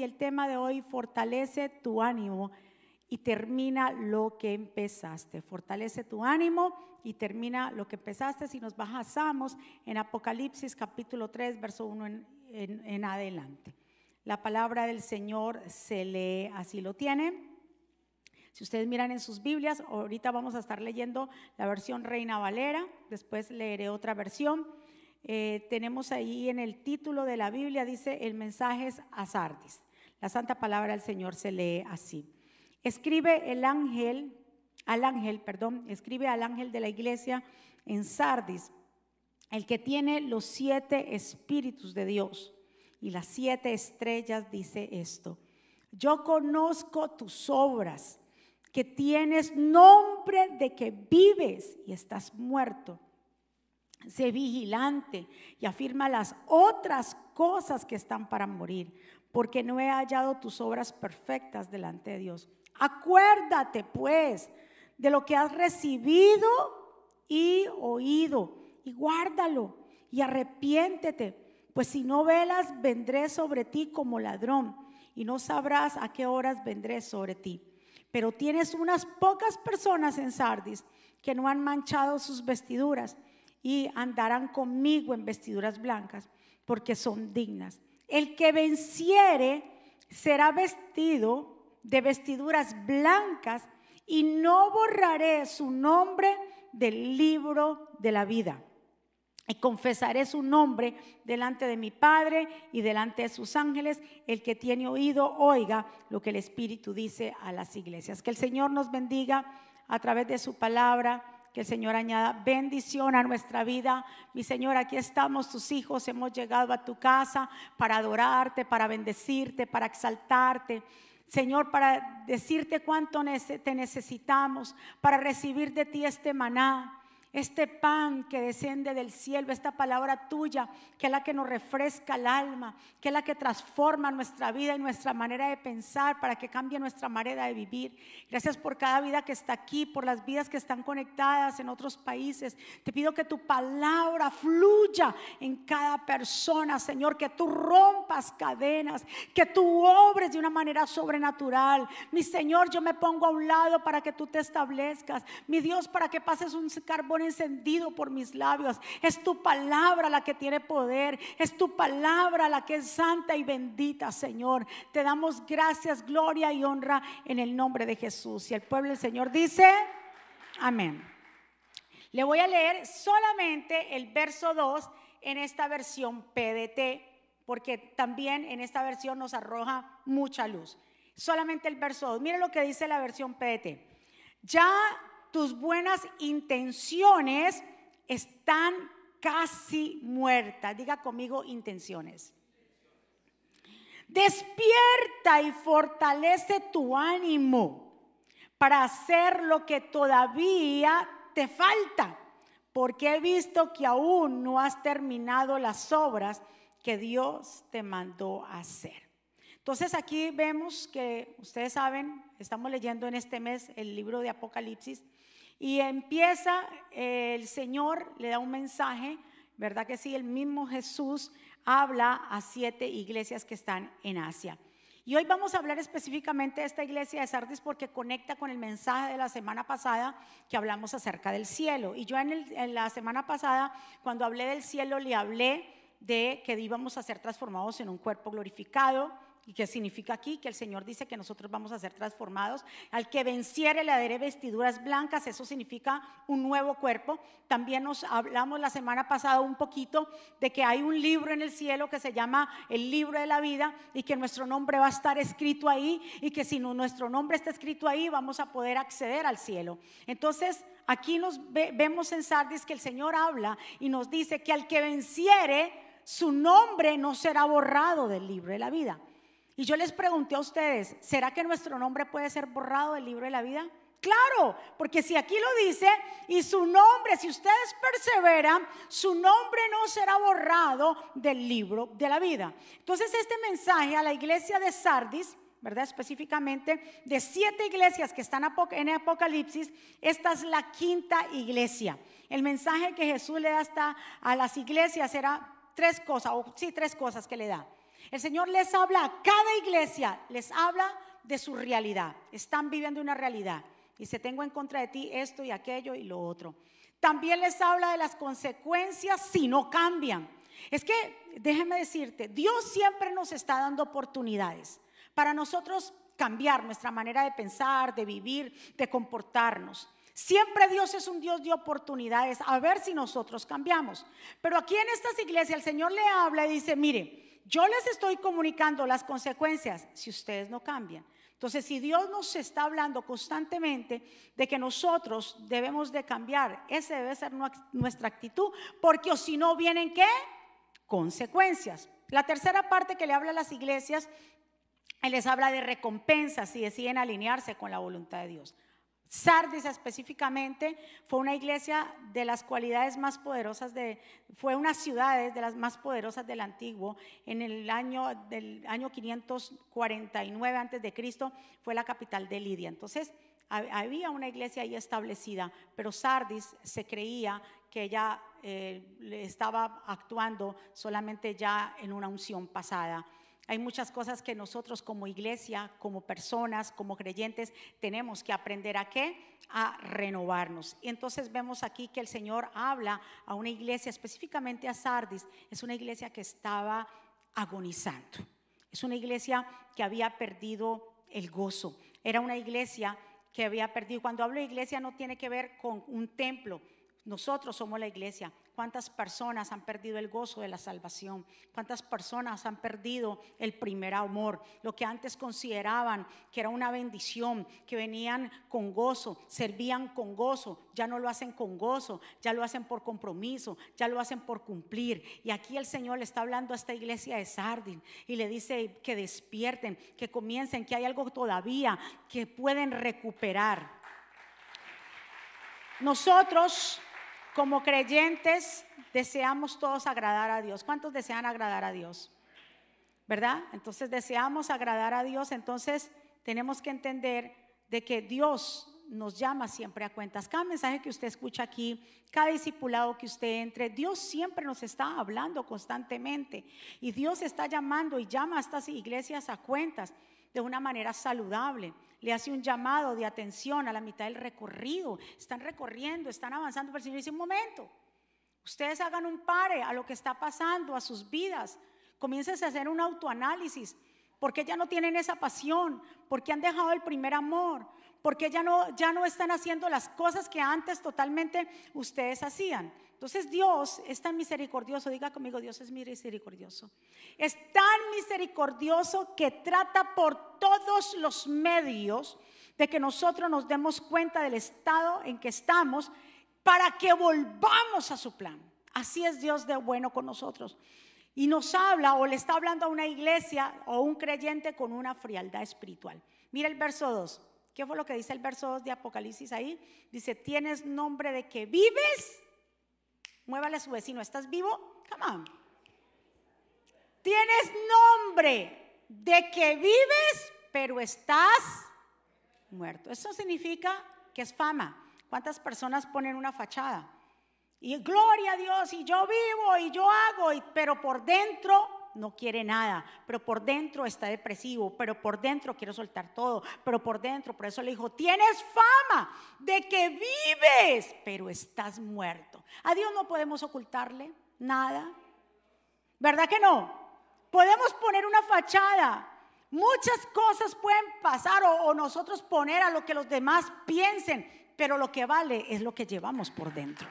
y el tema de hoy, fortalece tu ánimo y termina lo que empezaste. Fortalece tu ánimo y termina lo que empezaste. Si nos bajamos en Apocalipsis capítulo 3, verso 1 en, adelante. La palabra del Señor se lee, así lo tiene. Si ustedes miran en sus Biblias, ahorita vamos a estar leyendo la versión Reina Valera, después leeré otra versión. Eh, tenemos ahí en el título de la Biblia, dice, el mensaje es a Sardis. La santa palabra del Señor se lee así. Escribe el ángel, al ángel, perdón, escribe al ángel de la iglesia en Sardis, el que tiene los siete espíritus de Dios y las siete estrellas, dice esto. Yo conozco tus obras que tienes nombre de que vives y estás muerto. Sé vigilante y afirma las otras cosas que están para morir, porque no he hallado tus obras perfectas delante de Dios. Acuérdate pues de lo que has recibido y oído y guárdalo y arrepiéntete, pues si no velas vendré sobre ti como ladrón y no sabrás a qué horas vendré sobre ti. Pero tienes unas pocas personas en Sardis que no han manchado sus vestiduras y andarán conmigo en vestiduras blancas porque son dignas. El que venciere será vestido de vestiduras blancas y no borraré su nombre del libro de la vida y confesaré su nombre delante de mi Padre y delante de sus ángeles. El que tiene oído, oiga lo que el Espíritu dice a las iglesias. Que el Señor nos bendiga a través de su palabra. Que el Señor añada bendición a nuestra vida. Mi Señor, aquí estamos tus hijos. Hemos llegado a tu casa para adorarte, para bendecirte, para exaltarte. Señor, para decirte cuánto te necesitamos, para recibir de ti este maná este pan que desciende del cielo, esta palabra tuya, que es la que nos refresca el alma, que es la que transforma nuestra vida y nuestra manera de pensar para que cambie nuestra manera de vivir. Gracias por cada vida que está aquí, por las vidas que están conectadas en otros países. Te pido que tu palabra fluya en cada persona, Señor, que tú rompas cadenas, que tú obres de una manera sobrenatural. Mi Señor, yo me pongo a un lado para que tú te establezcas. Mi Dios, para que pases un carbón encendido por mis labios. Es tu palabra la que tiene poder. Es tu palabra la que es santa y bendita, Señor. Te damos gracias, gloria y honra en el nombre de Jesús. Y el pueblo del Señor dice, amén. Le voy a leer solamente el verso 2 en esta versión PDT, porque también en esta versión nos arroja mucha luz. Solamente el verso 2. Mire lo que dice la versión PDT. Ya tus buenas intenciones están casi muertas. Diga conmigo intenciones. Despierta y fortalece tu ánimo para hacer lo que todavía te falta, porque he visto que aún no has terminado las obras que Dios te mandó hacer. Entonces aquí vemos que ustedes saben, estamos leyendo en este mes el libro de Apocalipsis y empieza, el Señor le da un mensaje, ¿verdad que sí? El mismo Jesús habla a siete iglesias que están en Asia. Y hoy vamos a hablar específicamente de esta iglesia de Sardis porque conecta con el mensaje de la semana pasada que hablamos acerca del cielo. Y yo en, en, la semana pasada, cuando hablé del cielo, le hablé de que íbamos a ser transformados en un cuerpo glorificado, ¿Y qué significa aquí? Que el Señor dice que nosotros vamos a ser transformados. Al que venciere le daré vestiduras blancas, eso significa un nuevo cuerpo. También nos hablamos la semana pasada un poquito de que hay un libro en el cielo que se llama el libro de la vida y que nuestro nombre va a estar escrito ahí y que si nuestro nombre está escrito ahí vamos a poder acceder al cielo. Entonces, aquí nos vemos en Sardis que el Señor habla y nos dice que al que venciere, su nombre no será borrado del libro de la vida. Y yo les pregunté a ustedes, ¿será que nuestro nombre puede ser borrado del libro de la vida? Claro, porque si aquí lo dice y su nombre, si ustedes perseveran, su nombre no será borrado del libro de la vida. Entonces este mensaje a la iglesia de Sardis, ¿verdad? Específicamente de siete iglesias que están en Apocalipsis, esta es la quinta iglesia. El mensaje que Jesús le da hasta a las iglesias era tres cosas, o sí, tres cosas que le da. El Señor les habla a cada iglesia, les habla de su realidad. Están viviendo una realidad. Dice, tengo en contra de ti esto y aquello y lo otro. También les habla de las consecuencias si no cambian. Es que, déjeme decirte, Dios siempre nos está dando oportunidades para nosotros cambiar nuestra manera de pensar, de vivir, de comportarnos. Siempre Dios es un Dios de oportunidades, a ver si nosotros cambiamos. Pero aquí en estas iglesias el Señor le habla y dice, mire, yo les estoy comunicando las consecuencias si ustedes no cambian. Entonces, si Dios nos está hablando constantemente de que nosotros debemos de cambiar, esa debe ser nuestra actitud, porque si no vienen qué? Consecuencias. La tercera parte que le habla a las iglesias, él les habla de recompensas si deciden alinearse con la voluntad de Dios. Sardis específicamente fue una iglesia de las cualidades más poderosas de, fue una ciudad de las más poderosas del antiguo. En el año del año 549 antes de Cristo fue la capital de Lidia. Entonces había una iglesia ahí establecida, pero Sardis se creía que ella eh, estaba actuando solamente ya en una unción pasada. Hay muchas cosas que nosotros como iglesia, como personas, como creyentes, tenemos que aprender a qué? A renovarnos. Y entonces vemos aquí que el Señor habla a una iglesia, específicamente a Sardis. Es una iglesia que estaba agonizando. Es una iglesia que había perdido el gozo. Era una iglesia que había perdido. Cuando hablo de iglesia no tiene que ver con un templo. Nosotros somos la iglesia. ¿Cuántas personas han perdido el gozo de la salvación? ¿Cuántas personas han perdido el primer amor? Lo que antes consideraban que era una bendición, que venían con gozo, servían con gozo, ya no lo hacen con gozo, ya lo hacen por compromiso, ya lo hacen por cumplir. Y aquí el Señor le está hablando a esta iglesia de Sardin y le dice que despierten, que comiencen, que hay algo todavía que pueden recuperar. Nosotros como creyentes deseamos todos agradar a Dios. ¿Cuántos desean agradar a Dios? ¿Verdad? Entonces deseamos agradar a Dios, entonces tenemos que entender de que Dios nos llama siempre a cuentas. Cada mensaje que usted escucha aquí, cada discipulado que usted entre, Dios siempre nos está hablando constantemente y Dios está llamando y llama a estas iglesias a cuentas de una manera saludable le hace un llamado de atención a la mitad del recorrido. Están recorriendo, están avanzando, pero el Señor dice, un momento, ustedes hagan un pare a lo que está pasando, a sus vidas. Comiencen a hacer un autoanálisis. ¿Por qué ya no tienen esa pasión? ¿Por qué han dejado el primer amor? ¿Por qué ya no, ya no están haciendo las cosas que antes totalmente ustedes hacían? Entonces Dios es tan misericordioso, diga conmigo, Dios es misericordioso. Es tan misericordioso que trata por todos los medios de que nosotros nos demos cuenta del estado en que estamos para que volvamos a su plan. Así es Dios de bueno con nosotros. Y nos habla o le está hablando a una iglesia o un creyente con una frialdad espiritual. Mira el verso 2. ¿Qué fue lo que dice el verso 2 de Apocalipsis ahí? Dice, tienes nombre de que vives Muévale a su vecino, ¿estás vivo? Come on. Tienes nombre de que vives, pero estás muerto. Eso significa que es fama. ¿Cuántas personas ponen una fachada? Y gloria a Dios, y yo vivo, y yo hago, pero por dentro no quiere nada, pero por dentro está depresivo, pero por dentro quiero soltar todo, pero por dentro, por eso le dijo, tienes fama de que vives, pero estás muerto. A Dios no podemos ocultarle nada, ¿verdad que no? Podemos poner una fachada. Muchas cosas pueden pasar o, o nosotros poner a lo que los demás piensen, pero lo que vale es lo que llevamos por dentro.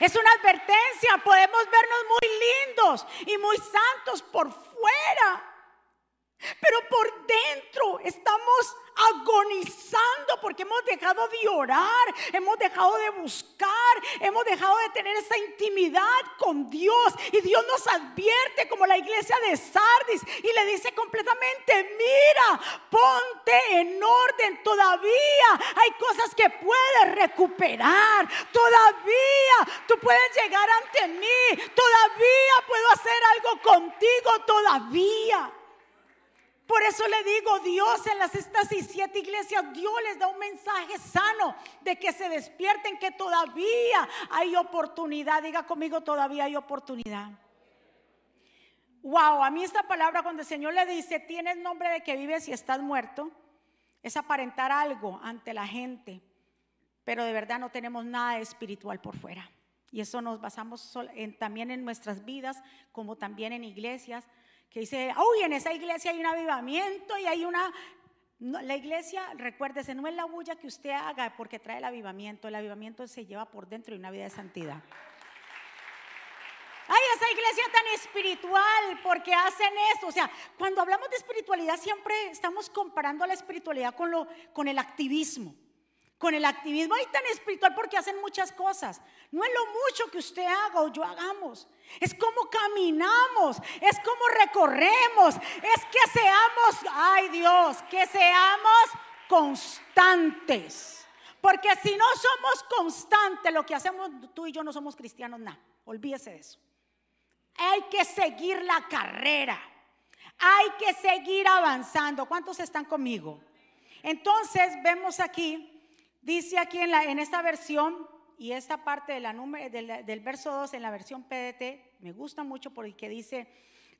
Es una advertencia. Podemos vernos muy lindos y muy santos por fuera. Pero por dentro estamos agonizando porque hemos dejado de orar, hemos dejado de buscar, hemos dejado de tener esa intimidad con Dios. Y Dios nos advierte como la iglesia de Sardis y le dice completamente, mira, ponte en orden todavía. Hay cosas que puedes recuperar, todavía tú puedes llegar ante mí, todavía puedo hacer algo contigo, todavía. Por eso le digo, Dios en las estas y siete iglesias, Dios les da un mensaje sano de que se despierten, que todavía hay oportunidad. Diga conmigo, todavía hay oportunidad. Wow, a mí esta palabra cuando el Señor le dice, tienes nombre de que vives y estás muerto, es aparentar algo ante la gente, pero de verdad no tenemos nada espiritual por fuera. Y eso nos basamos también en nuestras vidas, como también en iglesias, que dice, uy, en esa iglesia hay un avivamiento y hay una... la iglesia, recuérdese, no es la bulla que usted haga porque trae el avivamiento, el avivamiento se lleva por dentro y una vida de santidad. Ay, esa iglesia tan espiritual, porque hacen esto. O sea, cuando hablamos de espiritualidad siempre estamos comparando la espiritualidad con, lo, con el activismo. Con el activismo hay tan espiritual porque hacen muchas cosas. No es lo mucho que usted haga o yo hagamos. Es como caminamos, es como recorremos, es que seamos, ay Dios, que seamos constantes. Porque si no somos constantes, lo que hacemos tú y yo no somos cristianos, nada. Olvídese de eso. Hay que seguir la carrera. Hay que seguir avanzando. ¿Cuántos están conmigo? Entonces vemos aquí, dice aquí en, la, en esta versión y esta parte del, del verso 2 en la versión PDT, me gusta mucho porque dice,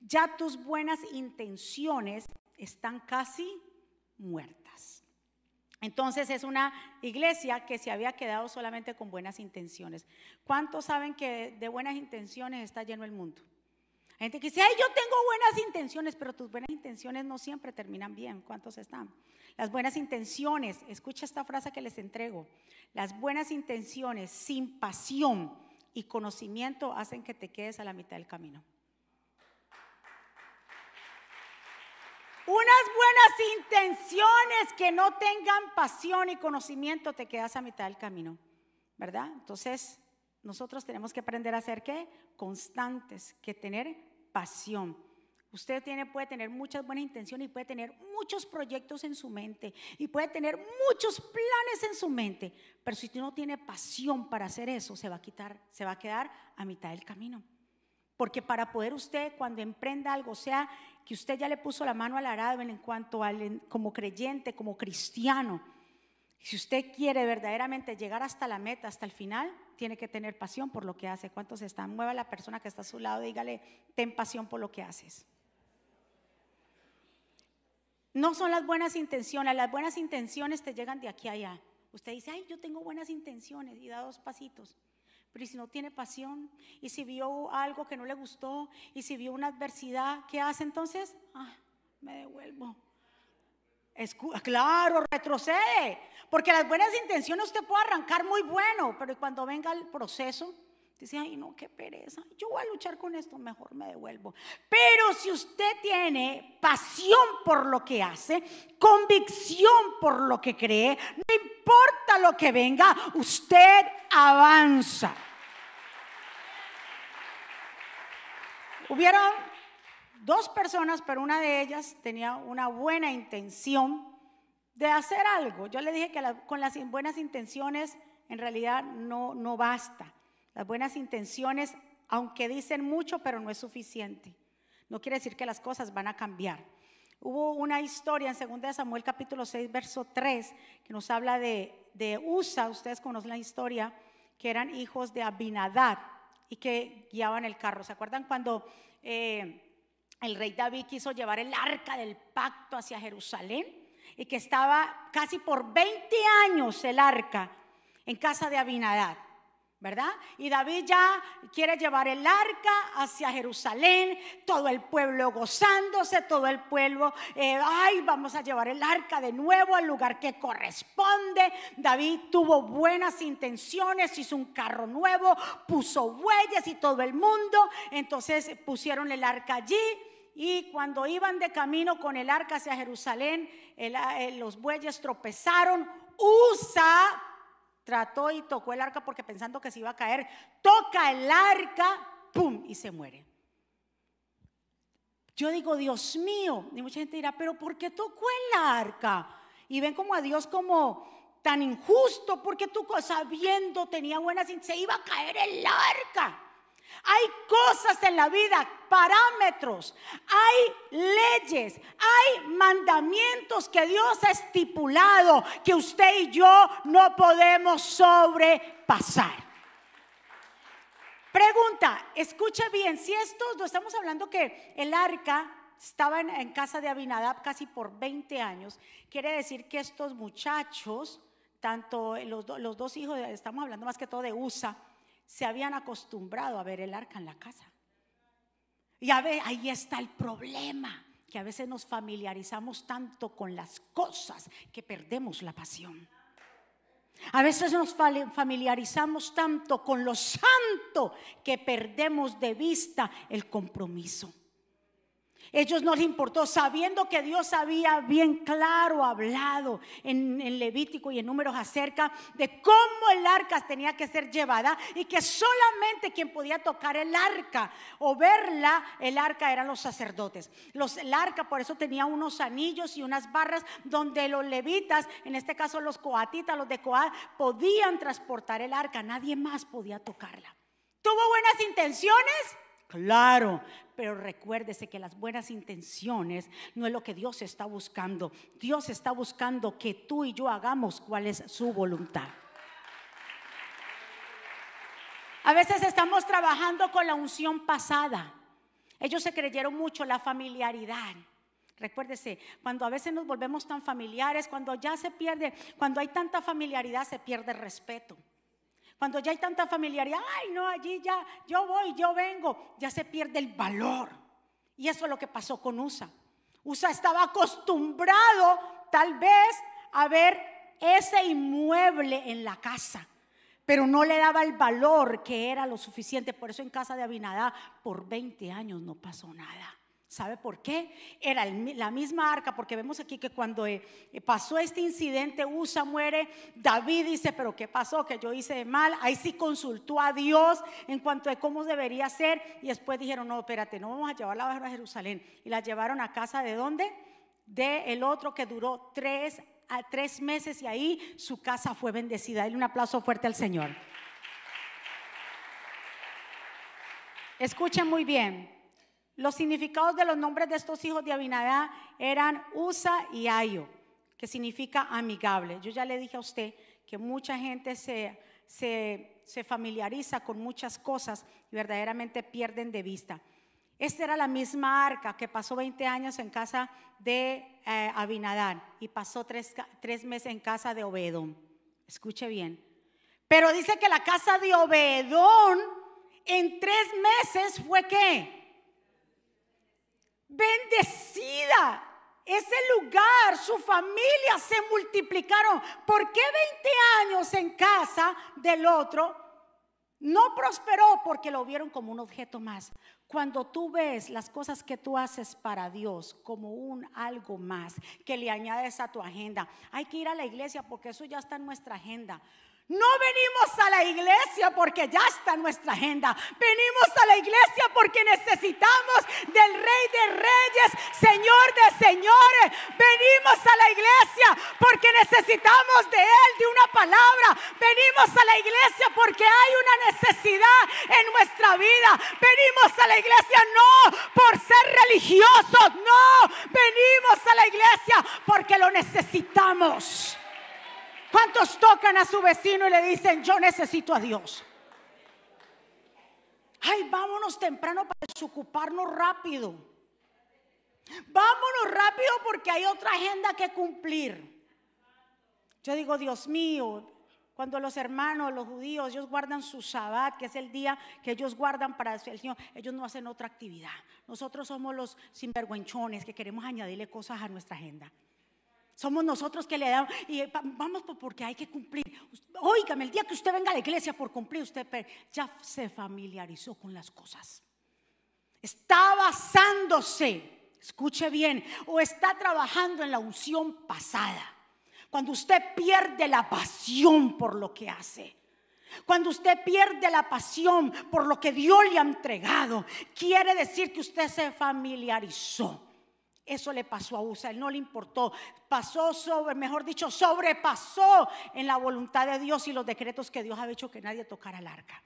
ya tus buenas intenciones están casi muertas. Entonces es una iglesia que se había quedado solamente con buenas intenciones. ¿Cuántos saben que de buenas intenciones está lleno el mundo? Hay gente que dice, ay, yo tengo buenas intenciones, pero tus buenas intenciones no siempre terminan bien. ¿Cuántos están? Las buenas intenciones, escucha esta frase que les entrego. Las buenas intenciones sin pasión y conocimiento hacen que te quedes a la mitad del camino. Unas buenas intenciones que no tengan pasión y conocimiento te quedas a mitad del camino, ¿verdad? Entonces, nosotros tenemos que aprender a ser qué? Constantes, que tener pasión. Usted tiene, puede tener muchas buenas intenciones y puede tener muchos proyectos en su mente y puede tener muchos planes en su mente, pero si usted no tiene pasión para hacer eso, se va a quitar, se va a quedar a mitad del camino. Porque para poder usted, cuando emprenda algo, sea que usted ya le puso la mano al arado en cuanto al como creyente, como cristiano, si usted quiere verdaderamente llegar hasta la meta, hasta el final, tiene que tener pasión por lo que hace. ¿Cuántos están? Mueva a la persona que está a su lado, dígale, ten pasión por lo que haces. No son las buenas intenciones, las buenas intenciones te llegan de aquí a allá. Usted dice, ay, yo tengo buenas intenciones y da dos pasitos. Pero si no tiene pasión, y si vio algo que no le gustó, y si vio una adversidad, ¿qué hace entonces? Ah, me devuelvo. Claro, retrocede. Porque las buenas intenciones usted puede arrancar muy bueno, pero cuando venga el proceso, dice, ay, no, qué pereza. Yo voy a luchar con esto, mejor me devuelvo. Pero si usted tiene pasión por lo que hace, convicción por lo que cree, no importa lo que venga, usted avanza. Hubieron dos personas, pero una de ellas tenía una buena intención de hacer algo. Yo le dije que con las buenas intenciones en realidad no, no basta. Las buenas intenciones, aunque dicen mucho, pero no es suficiente. No quiere decir que las cosas van a cambiar. Hubo una historia en 2 Samuel capítulo 6, verso 3, que nos habla de, de Usa, ustedes conocen la historia, que eran hijos de Abinadad y que guiaban el carro. ¿Se acuerdan cuando eh, el rey David quiso llevar el arca del pacto hacia Jerusalén? Y que estaba casi por 20 años el arca en casa de Abinadad. ¿Verdad? Y David ya quiere llevar el arca hacia Jerusalén, todo el pueblo gozándose, todo el pueblo, eh, ay, vamos a llevar el arca de nuevo al lugar que corresponde. David tuvo buenas intenciones, hizo un carro nuevo, puso bueyes y todo el mundo, entonces pusieron el arca allí. Y cuando iban de camino con el arca hacia Jerusalén, eh, los bueyes tropezaron. Usa Trató y tocó el arca porque pensando que se iba a caer, toca el arca, ¡pum! y se muere. Yo digo, Dios mío, y mucha gente dirá, pero ¿por qué tocó el arca? Y ven como a Dios como tan injusto, porque tú sabiendo tenía buenas, se iba a caer el arca. Hay cosas en la vida, parámetros, hay leyes, hay mandamientos que Dios ha estipulado que usted y yo no podemos sobrepasar. Pregunta, escuche bien, si estos, no estamos hablando que el arca estaba en, casa de Abinadab casi por 20 años, quiere decir que estos muchachos, tanto los, los dos hijos, estamos hablando más que todo de USA, se habían acostumbrado a ver el arca en la casa. Y a ver, ahí está el problema, que a veces nos familiarizamos tanto con las cosas que perdemos la pasión. A veces nos familiarizamos tanto con lo santo que perdemos de vista el compromiso. Ellos no les importó, sabiendo que Dios había bien claro hablado en, Levítico y en números acerca de cómo el arca tenía que ser llevada y que solamente quien podía tocar el arca o verla, el arca eran los sacerdotes. Los, el arca por eso tenía unos anillos y unas barras donde los levitas, en este caso los coatitas, los de Coat, podían transportar el arca, nadie más podía tocarla. ¿Tuvo buenas intenciones? Claro, pero recuérdese que las buenas intenciones no es lo que Dios está buscando. Dios está buscando que tú y yo hagamos cuál es su voluntad. A veces estamos trabajando con la unción pasada. Ellos se creyeron mucho la familiaridad. Recuérdese, cuando a veces nos volvemos tan familiares, cuando ya se pierde, cuando hay tanta familiaridad, se pierde el respeto. Cuando ya hay tanta familiaridad, ay, no, allí ya, yo voy, yo vengo, ya se pierde el valor. Y eso es lo que pasó con USA. USA estaba acostumbrado tal vez a ver ese inmueble en la casa, pero no le daba el valor que era lo suficiente. Por eso en casa de Abinadá por 20 años no pasó nada. ¿Sabe por qué? Era la misma arca, porque vemos aquí que cuando eh, pasó este incidente, Usa muere, David dice, pero ¿qué pasó? Que yo hice mal. Ahí sí consultó a Dios en cuanto a cómo debería ser. Y después dijeron, no, espérate, no vamos a llevarla a Jerusalén. Y la llevaron a casa de dónde? De el otro que duró tres, a tres meses y ahí su casa fue bendecida. Dale un aplauso fuerte al Señor. Escuchen muy bien. Los significados de los nombres de estos hijos de Abinadá eran Usa y Ayo, que significa amigable. Yo ya le dije a usted que mucha gente se, se, familiariza con muchas cosas y verdaderamente pierden de vista. Esta era la misma arca que pasó 20 años en casa de eh, Abinadán y pasó tres, tres, meses en casa de Obedón. Escuche bien. Pero dice que la casa de Obedón en tres meses fue qué? Bendecida. Ese lugar, su familia se multiplicaron. ¿Por qué 20 años en casa del otro no prosperó? Porque lo vieron como un objeto más. Cuando tú ves las cosas que tú haces para Dios como un algo más que le añades a tu agenda, hay que ir a la iglesia porque eso ya está en nuestra agenda. No venimos a la iglesia porque ya está nuestra agenda. Venimos a la iglesia porque necesitamos del Rey de Reyes, Señor de Señores. Venimos a la iglesia porque necesitamos de Él, de una palabra. Venimos a la iglesia porque hay una necesidad en nuestra vida. Venimos a la iglesia no por ser religiosos, no. Venimos a la iglesia porque lo necesitamos. ¿Cuántos tocan a su vecino y le dicen, yo necesito a Dios? Ay, vámonos temprano para desocuparnos rápido. Vámonos rápido porque hay otra agenda que cumplir. Yo digo, Dios mío, cuando los hermanos, los judíos, ellos guardan su sabbat, que es el día que ellos guardan para el Señor, ellos no hacen otra actividad. Nosotros somos los sinvergüenchones que queremos añadirle cosas a nuestra agenda. Somos nosotros que le damos y eh, vamos porque hay que cumplir. Óigame, el día que usted venga a la iglesia por cumplir, usted ya se familiarizó con las cosas. Está basándose, escuche bien, o está trabajando en la unción pasada. Cuando usted pierde la pasión por lo que hace. Cuando usted pierde la pasión por lo que Dios le ha entregado, quiere decir que usted se familiarizó. Eso le pasó a Usa, él no le importó. Pasó sobre, mejor dicho, sobrepasó en la voluntad de Dios y los decretos que Dios ha hecho que nadie tocara el arca.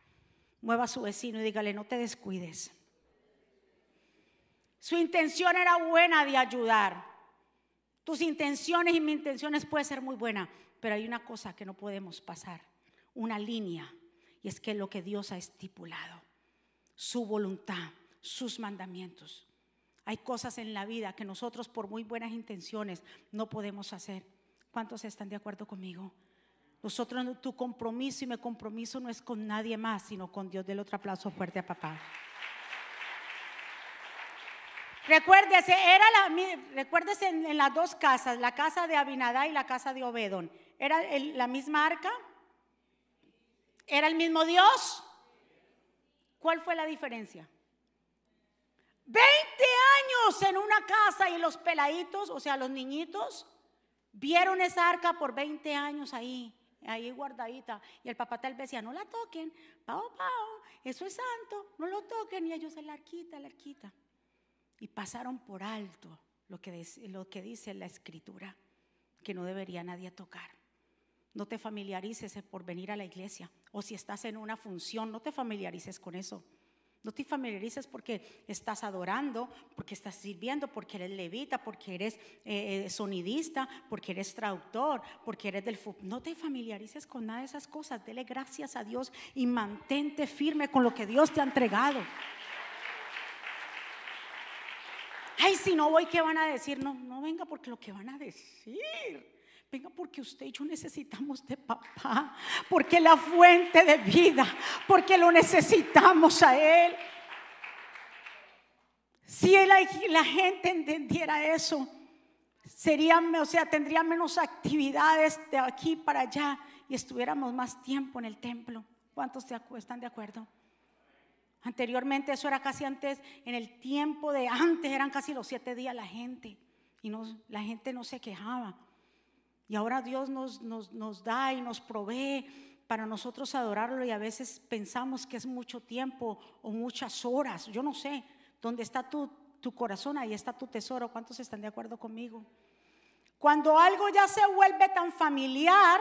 Mueva a su vecino y dígale, no te descuides. Su intención era buena de ayudar. Tus intenciones y mis intenciones pueden ser muy buenas, pero hay una cosa que no podemos pasar, una línea, y es que lo que Dios ha estipulado. su voluntad, sus mandamientos. Hay cosas en la vida que nosotros por muy buenas intenciones no podemos hacer. ¿Cuántos están de acuerdo conmigo? Nosotros, tu compromiso y mi compromiso no es con nadie más, sino con Dios. Del otro aplauso fuerte a papá. Recuérdese, era la, recuérdese en, las dos casas, la casa de Abinadá y la casa de Obedón. ¿Era la misma arca? ¿Era el mismo Dios? ¿Cuál fue la diferencia? 20 años en una casa y los peladitos, o sea, los niñitos, vieron esa arca por 20 años ahí, ahí guardadita. Y el papá tal vez decía, no la toquen, pao, pao, eso es santo, no lo toquen. Y ellos, la arquita, la arquita. Y pasaron por alto lo que, lo que dice la escritura, que no debería nadie tocar. No te familiarices por venir a la iglesia. O si estás en una función, no te familiarices con eso. No te familiarices porque estás adorando, porque estás sirviendo, porque eres levita, porque eres eh, eh, sonidista, porque eres traductor, porque eres del fútbol. No te familiarices con nada de esas cosas. Dele gracias a Dios y mantente firme con lo que Dios te ha entregado. Ay, si no voy, ¿qué van a decir? No, no venga porque lo que van a decir. Venga porque usted y yo necesitamos de papá, porque la fuente de vida, porque lo necesitamos a Él. Si la, gente entendiera eso, sería, o sea, tendría menos actividades de aquí para allá y estuviéramos más tiempo en el templo. ¿Cuántos están de acuerdo? Anteriormente eso era casi antes, en el tiempo de antes eran casi los siete días la gente y no, la gente no se quejaba. Y ahora Dios nos, nos, da y nos provee para nosotros adorarlo y a veces pensamos que es mucho tiempo o muchas horas. Yo no sé, dónde está tu, tu corazón, ahí está tu tesoro. ¿Cuántos están de acuerdo conmigo? Cuando algo ya se vuelve tan familiar,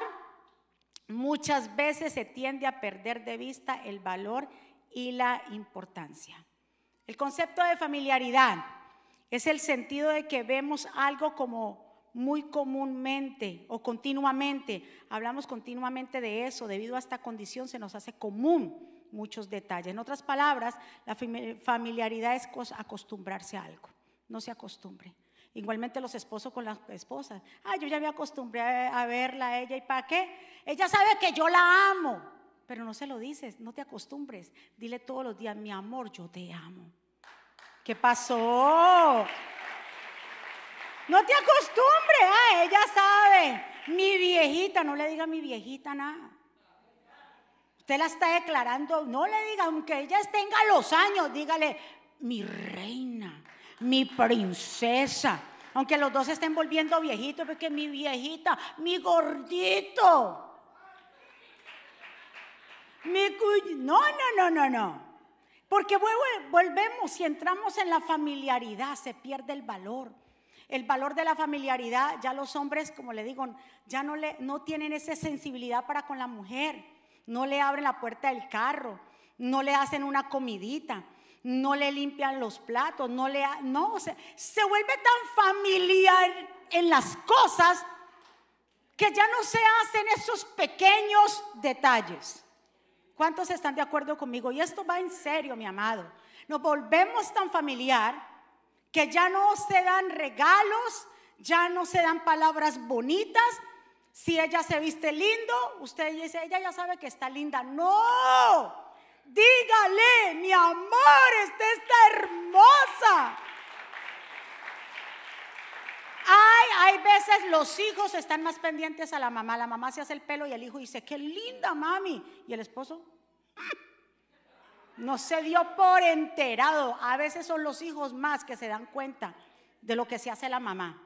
muchas veces se tiende a perder de vista el valor y la importancia. El concepto de familiaridad es el sentido de que vemos algo como muy comúnmente o continuamente, hablamos continuamente de eso, debido a esta condición se nos hace común muchos detalles. En otras palabras, la familiaridad es acostumbrarse a algo, no se acostumbre. Igualmente los esposos con las esposas. Ah, yo ya me acostumbré a verla a ella y para qué. Ella sabe que yo la amo, pero no se lo dices, no te acostumbres. Dile todos los días, mi amor, yo te amo. ¿Qué pasó? No te acostumbres, ah, ella sabe. Mi viejita, no le diga a mi viejita nada. Usted la está declarando, no le diga, aunque ella tenga los años, dígale, mi reina, mi princesa. Aunque los dos estén volviendo viejitos, porque mi viejita, mi gordito. Mi no, no, no, no, no. Porque volvemos y entramos en la familiaridad, se pierde el valor. El valor de la familiaridad, ya los hombres, como le digo, ya no, le, no tienen esa sensibilidad para con la mujer. No le abren la puerta del carro, no le hacen una comidita, no le limpian los platos, no le... No, se, se vuelve tan familiar en las cosas que ya no se hacen esos pequeños detalles. ¿Cuántos están de acuerdo conmigo? Y esto va en serio, mi amado. Nos volvemos tan familiar que ya no se dan regalos, ya no se dan palabras bonitas. Si ella se viste lindo, usted dice, ella ya sabe que está linda. No, dígale, mi amor, esta está hermosa. Hay, hay veces los hijos están más pendientes a la mamá. La mamá se hace el pelo y el hijo dice, qué linda mami. Y el esposo, no se dio por enterado. A veces son los hijos más que se dan cuenta de lo que se hace la mamá.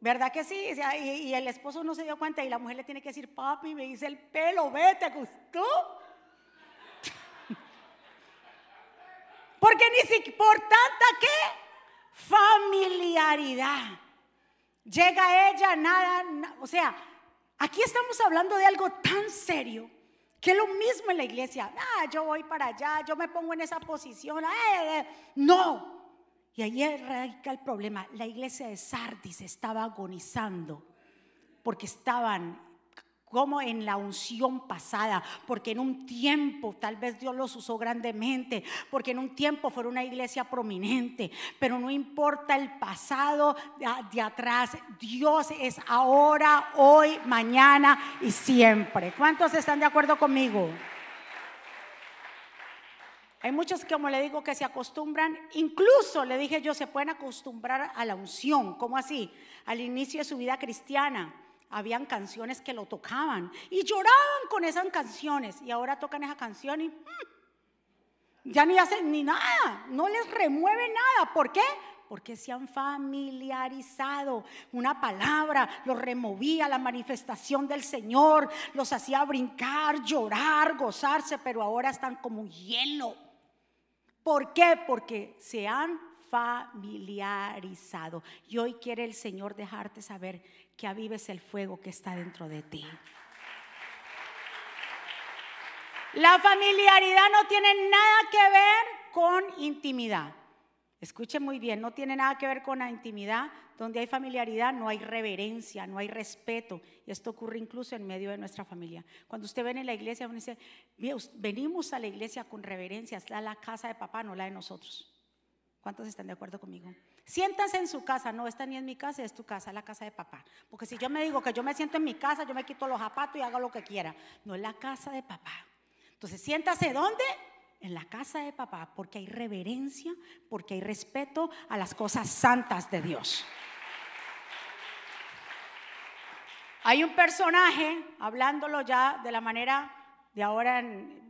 ¿Verdad que sí? Y, el esposo no se dio cuenta y la mujer le tiene que decir, papi, me hice el pelo, vete, gustó? Porque ni siquiera, por tanta que familiaridad. Llega ella, nada, o sea, aquí estamos hablando de algo tan serio que lo mismo en la iglesia. Ah, yo voy para allá, yo me pongo en esa posición. Eh, eh". No. Y ahí radica el problema. La iglesia de Sardis estaba agonizando porque estaban como en la unción pasada, porque en un tiempo tal vez Dios los usó grandemente, porque en un tiempo fue una iglesia prominente, pero no importa el pasado de, atrás, Dios es ahora, hoy, mañana y siempre. ¿Cuántos están de acuerdo conmigo? Hay muchos, como le digo, que se acostumbran, incluso le dije yo, se pueden acostumbrar a la unción. ¿Cómo así? Al inicio de su vida cristiana habían canciones que lo tocaban y lloraban con esas canciones y ahora tocan esa canción y mm, ya ni hacen ni nada, no les remueve nada. ¿Por qué? Porque se han familiarizado. Una palabra los removía la manifestación del Señor, los hacía brincar, llorar, gozarse, pero ahora están como hielo. ¿Por qué? Porque se han familiarizado. Y hoy quiere el Señor dejarte saber que avives el fuego que está dentro de ti. La familiaridad no tiene nada que ver con intimidad. Escuche muy bien, no tiene nada que ver con la intimidad. Donde hay familiaridad no hay reverencia, no hay respeto. Y esto ocurre incluso en medio de nuestra familia. Cuando usted ven en la iglesia, uno dice, venimos a la iglesia con reverencia, la casa de papá, no la de nosotros. ¿Cuántos están de acuerdo conmigo? Siéntanse en su casa, no, esta ni es mi casa, es tu casa, es la casa de papá. Porque si yo me digo que yo me siento en mi casa, yo me quito los zapatos y hago lo que quiera. No es la casa de papá. Entonces, siéntase ¿dónde? En la casa de papá, porque hay reverencia, porque hay respeto a las cosas santas de Dios. Hay un personaje, hablándolo ya de la manera de ahora,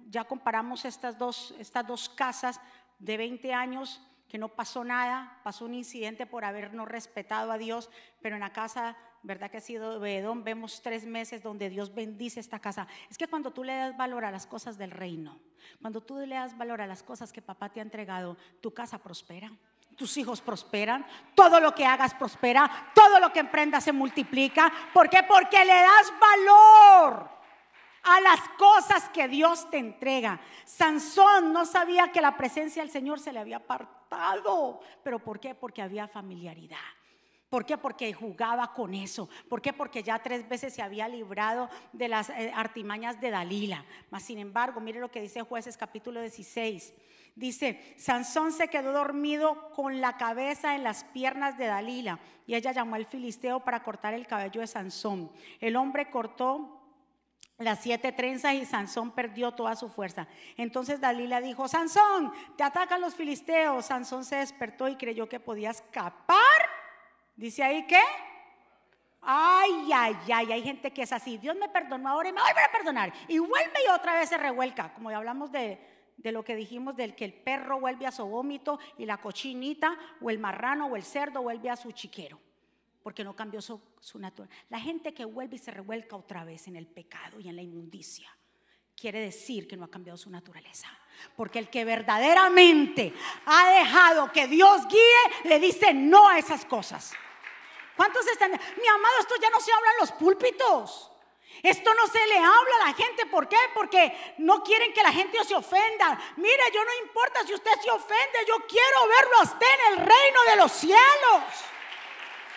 ya comparamos estas dos, estas dos casas de 20 años que no pasó nada, pasó un incidente por habernos respetado a Dios, pero en la casa, ¿verdad que ha sido Bedón? Vemos tres meses donde Dios bendice esta casa. Es que cuando tú le das valor a las cosas del reino, cuando tú le das valor a las cosas que papá te ha entregado, tu casa prospera tus hijos prosperan, todo lo que hagas prospera, todo lo que emprendas se multiplica. ¿Por qué? Porque le das valor a las cosas que Dios te entrega. Sansón no sabía que la presencia del Señor se le había ¿Pero por qué? Porque había familiaridad. ¿Por qué? Porque jugaba con eso. ¿Por qué? Porque ya tres veces se había librado de las eh, artimañas de Dalila. Mas sin embargo, mire lo que dice Jueces capítulo 16. Dice, Sansón se quedó dormido con la cabeza en las piernas de Dalila y ella llamó al filisteo para cortar el cabello de Sansón. El hombre cortó las siete trenzas y Sansón perdió toda su fuerza. Entonces Dalila dijo, Sansón, te atacan los filisteos. Sansón se despertó y creyó que podía escapar. Dice ahí que, ay, ay, ay, hay gente que es así. Dios me perdonó ahora y me vuelve a perdonar. Y vuelve y otra vez se revuelca. Como ya hablamos de, de lo que dijimos del que el perro vuelve a su vómito y la cochinita o el marrano o el cerdo vuelve a su chiquero porque no cambió su, naturaleza. La gente que vuelve y se revuelca otra vez en el pecado y en la inmundicia, quiere decir que no ha cambiado su naturaleza. Porque el que verdaderamente ha dejado que Dios guíe, le dice no a esas cosas. ¿Cuántos están? Mi amado, esto ya no se habla en los púlpitos. Esto no se le habla a la gente. ¿Por qué? Porque no quieren que la gente se ofenda. Mire, yo no importa si usted se ofende. Yo quiero verlo a usted en el reino de los cielos.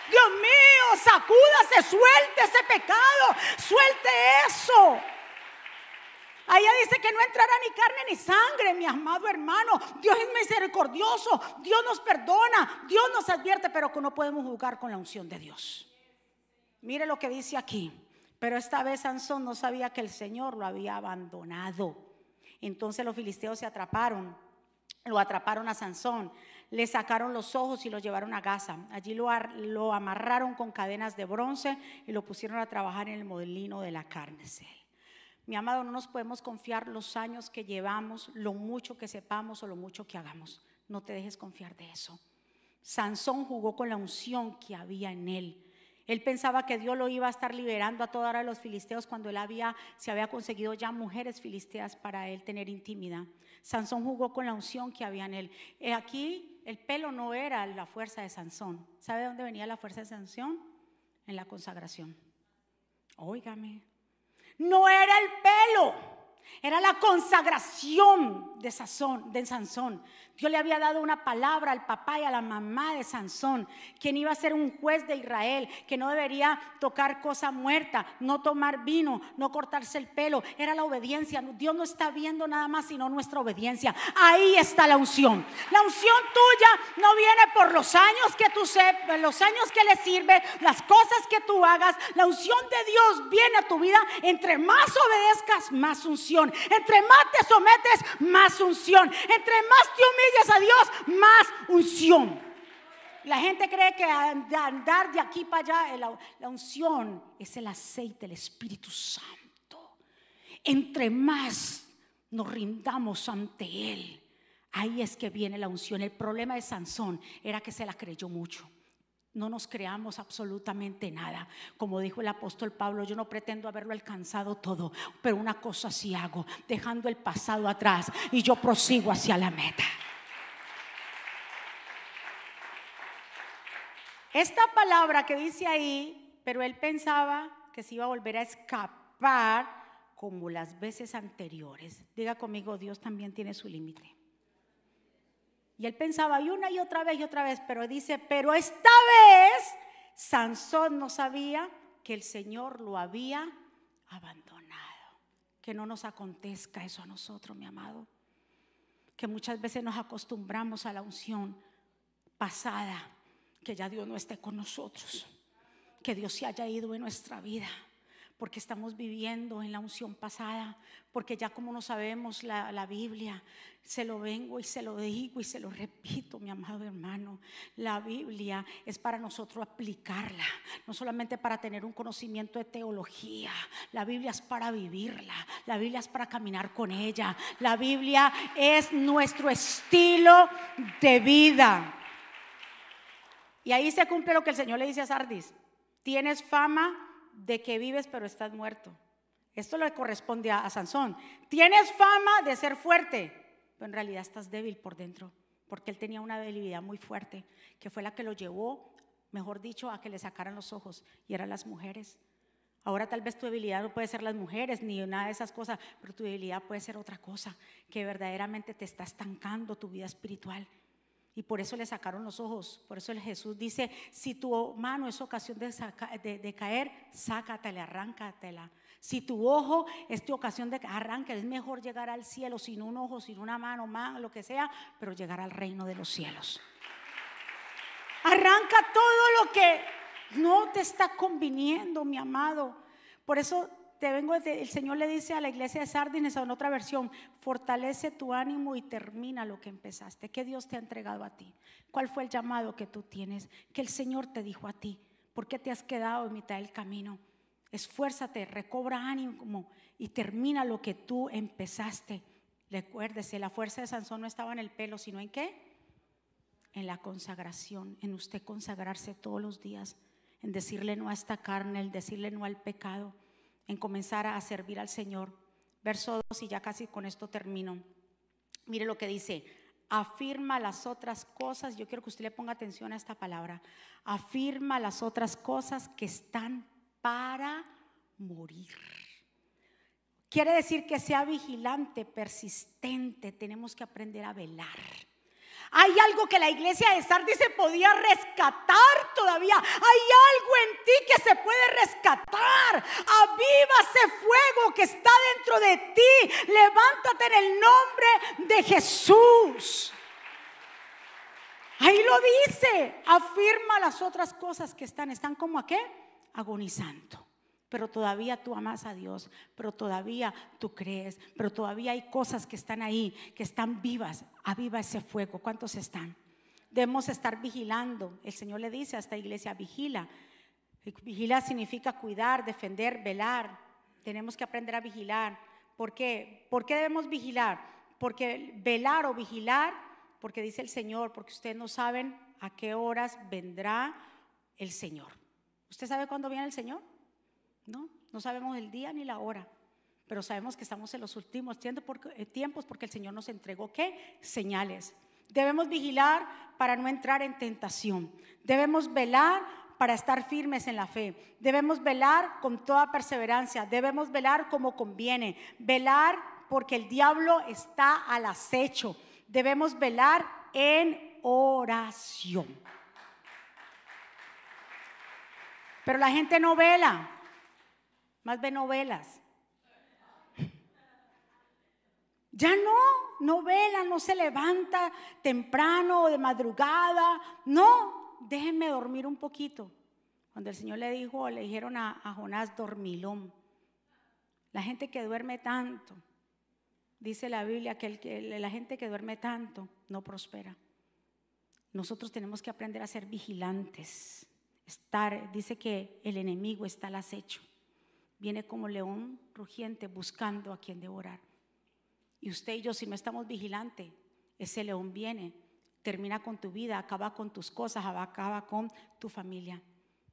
Dios mío, sacúdase, suelte ese pecado, suelte eso. Allá dice que no entrará ni carne ni sangre, mi amado hermano. Dios es misericordioso, Dios nos perdona, Dios nos advierte, pero que no podemos jugar con la unción de Dios. Mire lo que dice aquí. Pero esta vez Sansón no sabía que el Señor lo había abandonado. Entonces los filisteos se atraparon, lo atraparon a Sansón le sacaron los ojos y lo llevaron a Gaza. Allí lo, amarraron con cadenas de bronce y lo pusieron a trabajar en el molino de la cárcel. Mi amado, no nos podemos confiar los años que llevamos, lo mucho que sepamos o lo mucho que hagamos. No te dejes confiar de eso. Sansón jugó con la unción que había en él. Él pensaba que Dios lo iba a estar liberando a toda hora de los filisteos cuando él había, se había conseguido ya mujeres filisteas para él tener intimidad. Sansón jugó con la unción que había en él. Aquí el pelo no era la fuerza de Sansón. ¿Sabe dónde venía la fuerza de Sansón? En la consagración. Óigame. No era el pelo. Era la consagración de Sansón, de Sansón. Dios le había dado una palabra al papá y a la mamá de Sansón, quien iba a ser un juez de Israel, que no debería tocar cosa muerta, no tomar vino, no cortarse el pelo. Era la obediencia. Dios no está viendo nada más sino nuestra obediencia. Ahí está la unción. La unción tuya no viene por los años que tú sepas, los años que le sirve, las cosas que tú hagas. La unción de Dios viene a tu vida. Entre más obedezcas, más unción. Entre más te sometes, más unción. Entre más te humillas, a Dios, más unción. La gente cree que andar de aquí para allá, la, unción es el aceite, el Espíritu Santo. Entre más nos rindamos ante Él, ahí es que viene la unción. El problema de Sansón era que se la creyó mucho. No nos creamos absolutamente nada. Como dijo el apóstol Pablo, yo no pretendo haberlo alcanzado todo, pero una cosa sí hago, dejando el pasado atrás y yo prosigo hacia la meta. Esta palabra que dice ahí, pero él pensaba que se iba a volver a escapar como las veces anteriores. Diga conmigo, Dios también tiene su límite. Y él pensaba y una y otra vez y otra vez, pero dice, pero esta vez Sansón no sabía que el Señor lo había abandonado. Que no nos acontezca eso a nosotros, mi amado. Que muchas veces nos acostumbramos a la unción pasada que ya Dios no esté con nosotros, que Dios se haya ido en nuestra vida, porque estamos viviendo en la unción pasada, porque ya como no sabemos la, la, Biblia, se lo vengo y se lo digo y se lo repito, mi amado hermano, la Biblia es para nosotros aplicarla, no solamente para tener un conocimiento de teología, la Biblia es para vivirla, la Biblia es para caminar con ella, la Biblia es nuestro estilo de vida. Y ahí se cumple lo que el Señor le dice a Sardis. Tienes fama de que vives pero estás muerto. Esto le corresponde a, Sansón. Tienes fama de ser fuerte, pero en realidad estás débil por dentro, porque él tenía una debilidad muy fuerte, que fue la que lo llevó, mejor dicho, a que le sacaran los ojos, y eran las mujeres. Ahora tal vez tu debilidad no puede ser las mujeres ni una de esas cosas, pero tu debilidad puede ser otra cosa, que verdaderamente te está estancando tu vida espiritual. Y por eso le sacaron los ojos. Por eso Jesús dice, si tu mano es ocasión de, de, caer, sácatela, arráncatela. Si tu ojo es tu ocasión de arrancar, es mejor llegar al cielo sin un ojo, sin una mano, más, lo que sea, pero llegar al reino de los cielos. Arranca todo lo que no te está conviniendo, mi amado. Por eso el Señor le dice a la iglesia de Sardines en otra versión, fortalece tu ánimo y termina lo que empezaste. ¿Qué Dios te ha entregado a ti? ¿Cuál fue el llamado que tú tienes? ¿Qué el Señor te dijo a ti? ¿Por qué te has quedado en mitad del camino? Esfuérzate, recobra ánimo y termina lo que tú empezaste. Recuérdese, la fuerza de Sansón no estaba en el pelo, sino en qué? En la consagración, en usted consagrarse todos los días, en decirle no a esta carne, en decirle no al pecado en comenzar a servir al Señor. Verso 2 y ya casi con esto termino. Mire lo que dice, afirma las otras cosas, yo quiero que usted le ponga atención a esta palabra, afirma las otras cosas que están para morir. Quiere decir que sea vigilante, persistente, tenemos que aprender a velar. Hay algo que la iglesia de Sardis se podía rescatar todavía. Hay algo en ti que se puede rescatar. Aviva ese fuego que está dentro de ti. Levántate en el nombre de Jesús. Ahí lo dice. Afirma las otras cosas que están. ¿Están como a qué? Agonizando pero todavía tú amas a Dios, pero todavía tú crees, pero todavía hay cosas que están ahí, que están vivas. Aviva ese fuego. ¿Cuántos están? Debemos estar vigilando. El Señor le dice a esta iglesia, vigila. Vigila significa cuidar, defender, velar. Tenemos que aprender a vigilar. ¿Por qué? ¿Por qué debemos vigilar? Porque velar o vigilar, porque dice el Señor, porque ustedes no saben a qué horas vendrá el Señor. ¿Usted sabe cuándo viene el Señor? No, no sabemos el día ni la hora, pero sabemos que estamos en los últimos eh, tiempos porque el Señor nos entregó qué? Señales. Debemos vigilar para no entrar en tentación. Debemos velar para estar firmes en la fe. Debemos velar con toda perseverancia. Debemos velar como conviene. Velar porque el diablo está al acecho. Debemos velar en oración. Pero la gente no vela, más ve novelas. Ya no, no vela, no se levanta temprano o de madrugada. No, déjenme dormir un poquito. Cuando el Señor le dijo, le dijeron a, Jonás dormilón. La gente que duerme tanto, dice la Biblia que, la gente que duerme tanto no prospera. Nosotros tenemos que aprender a ser vigilantes. Estar, dice que el enemigo está al acecho. Viene como león rugiente buscando a quien devorar. Y usted y yo, si no estamos vigilantes, ese león viene, termina con tu vida, acaba con tus cosas, acaba con tu familia.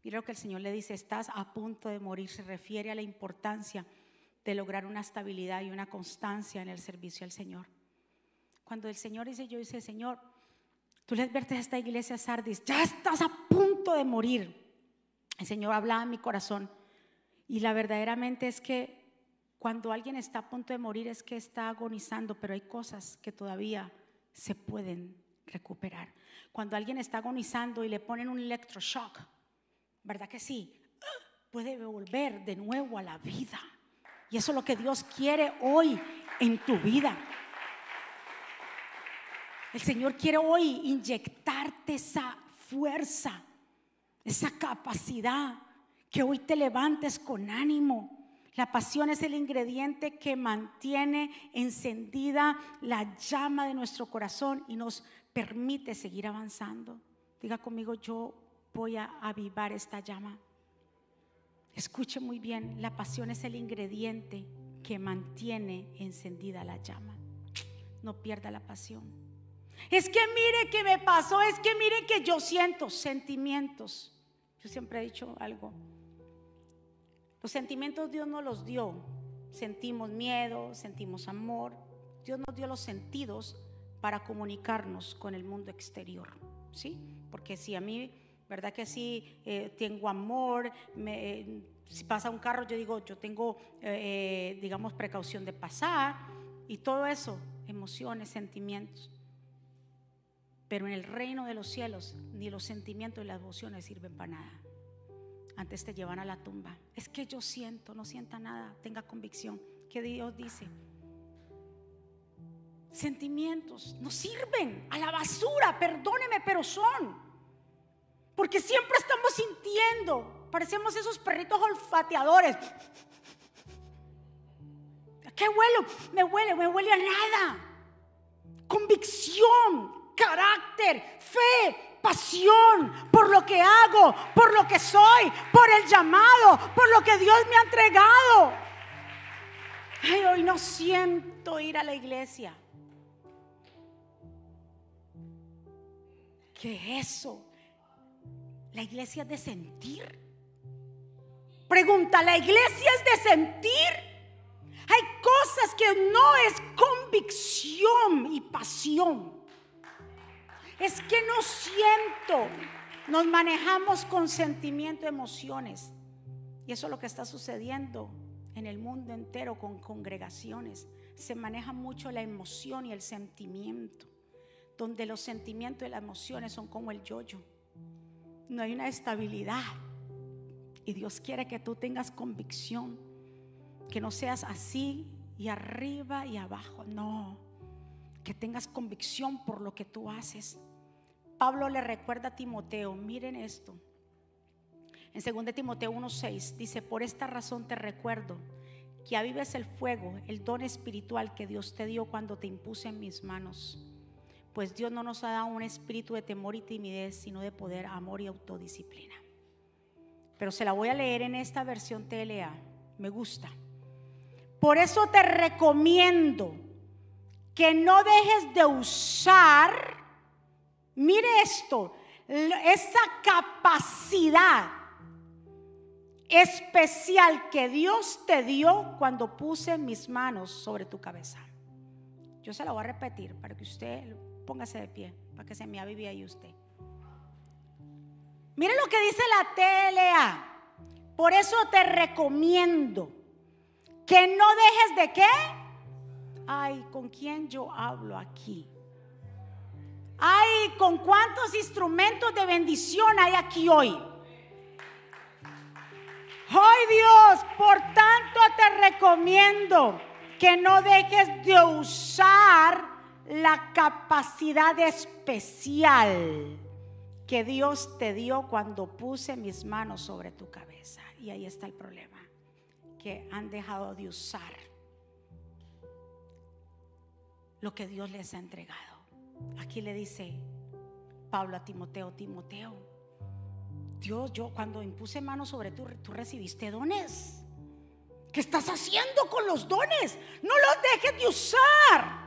Mira lo que el Señor le dice, estás a punto de morir. Se refiere a la importancia de lograr una estabilidad y una constancia en el servicio al Señor. Cuando el Señor dice, yo dice, Señor, tú le advertes a esta iglesia Sardis, ya estás a punto de morir. El Señor hablaba en mi corazón. Y la verdaderamente es que cuando alguien está a punto de morir es que está agonizando, pero hay cosas que todavía se pueden recuperar. Cuando alguien está agonizando y le ponen un electroshock, ¿verdad que sí? Puede volver de nuevo a la vida. Y eso es lo que Dios quiere hoy en tu vida. El Señor quiere hoy inyectarte esa fuerza, esa capacidad, que hoy te levantes con ánimo la pasión es el ingrediente que mantiene encendida la llama de nuestro corazón y nos permite seguir avanzando. Diga conmigo, yo voy a avivar esta llama. Escuche muy bien, la pasión es el ingrediente que mantiene encendida la llama. No pierda la pasión. Es que mire que me pasó, es que mire que yo siento sentimientos. Yo siempre he dicho algo. Los sentimientos Dios nos los dio. Sentimos miedo, sentimos amor. Dios nos dio los sentidos para comunicarnos con el mundo exterior. ¿Sí? Porque si a mí, ¿verdad que sí? Eh, tengo amor, eh, si pasa un carro, yo digo, yo tengo, eh, digamos, precaución de pasar y todo eso, emociones, sentimientos. Pero en el reino de los cielos, ni los sentimientos y las emociones sirven para nada antes te llevan a la tumba. Es que yo siento, no sienta nada, tenga convicción que Dios dice. Sentimientos no sirven a la basura, perdóneme, pero son. Porque siempre estamos sintiendo, parecemos esos perritos olfateadores. ¿Qué huelo? Me huele, me huele a nada. Convicción, carácter, fe, pasión por lo que hago, por lo que soy, por el llamado, por lo que Dios me ha entregado. Ay, hoy no siento ir a la iglesia. ¿Qué es eso? La iglesia es de sentir. Pregunta, ¿la iglesia es de sentir? Hay cosas que no es convicción y pasión es que no siento. Nos manejamos con sentimiento, emociones. Y eso es lo que está sucediendo en el mundo entero con congregaciones. Se maneja mucho la emoción y el sentimiento, donde los sentimientos y las emociones son como el yoyo. No hay una estabilidad. Y Dios quiere que tú tengas convicción, que no seas así y arriba y abajo. No, que tengas convicción por lo que tú haces. Pablo le recuerda a Timoteo, miren esto. En 2 Timoteo 1:6 dice, por esta razón te recuerdo que avives el fuego, el don espiritual que Dios te dio cuando te impuse en mis manos. Pues Dios no nos ha dado un espíritu de temor y timidez, sino de poder, amor y autodisciplina. Pero se la voy a leer en esta versión TLA. Me gusta. Por eso te recomiendo que no dejes de usar Mire esto, esa capacidad especial que Dios te dio cuando puse mis manos sobre tu cabeza. Yo se lo voy a repetir para que usted póngase de pie, para que se me avive ahí usted. Mire lo que dice la TLA. Por eso te recomiendo que no dejes de qué? Ay, ¿con quién yo hablo aquí? Ay, ¿con cuántos instrumentos de bendición hay aquí hoy? Ay Dios, por tanto te recomiendo que no dejes de usar la capacidad especial que Dios te dio cuando puse mis manos sobre tu cabeza. Y ahí está el problema, que han dejado de usar lo que Dios les ha entregado. Aquí le dice Pablo a Timoteo, Timoteo, Dios, yo cuando impuse manos sobre tú, tú recibiste dones. ¿Qué estás haciendo con los dones? No los dejes de usar.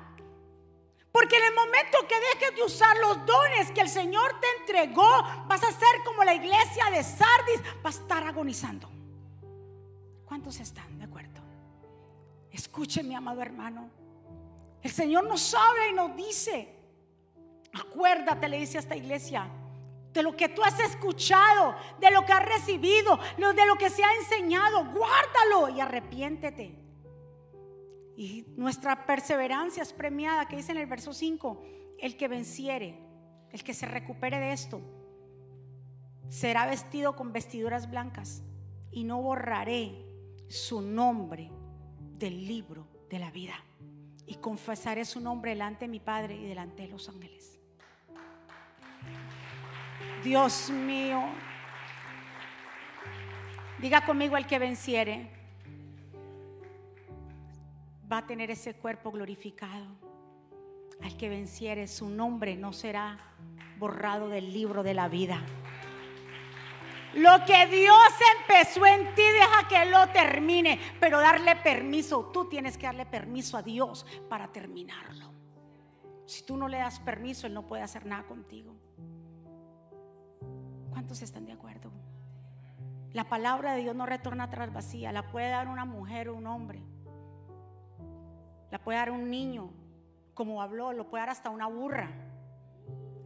Porque en el momento que dejes de usar los dones que el Señor te entregó, vas a ser como la iglesia de Sardis, vas a estar agonizando. ¿Cuántos están de acuerdo? Escuche, mi amado hermano. El Señor nos habla y nos dice, acuérdate, le dice a esta iglesia, de lo que tú has escuchado, de lo que has recibido, de lo que se ha enseñado, guárdalo y arrepiéntete. Y nuestra perseverancia es premiada, que dice en el verso 5, el que venciere, el que se recupere de esto, será vestido con vestiduras blancas y no borraré su nombre del libro de la vida. Y confesaré su nombre delante de mi Padre y delante de los ángeles. Dios mío. Diga conmigo el que venciere va a tener ese cuerpo glorificado. Al que venciere su nombre no será borrado del libro de la vida. Lo que Dios empezó en ti, deja que lo termine, pero darle permiso, tú tienes que darle permiso a Dios para terminarlo. Si tú no le das permiso, Él no puede hacer nada contigo. ¿Cuántos están de acuerdo? La palabra de Dios no retorna atrás vacía. La puede dar una mujer o un hombre. La puede dar un niño, como habló, lo puede dar hasta una burra.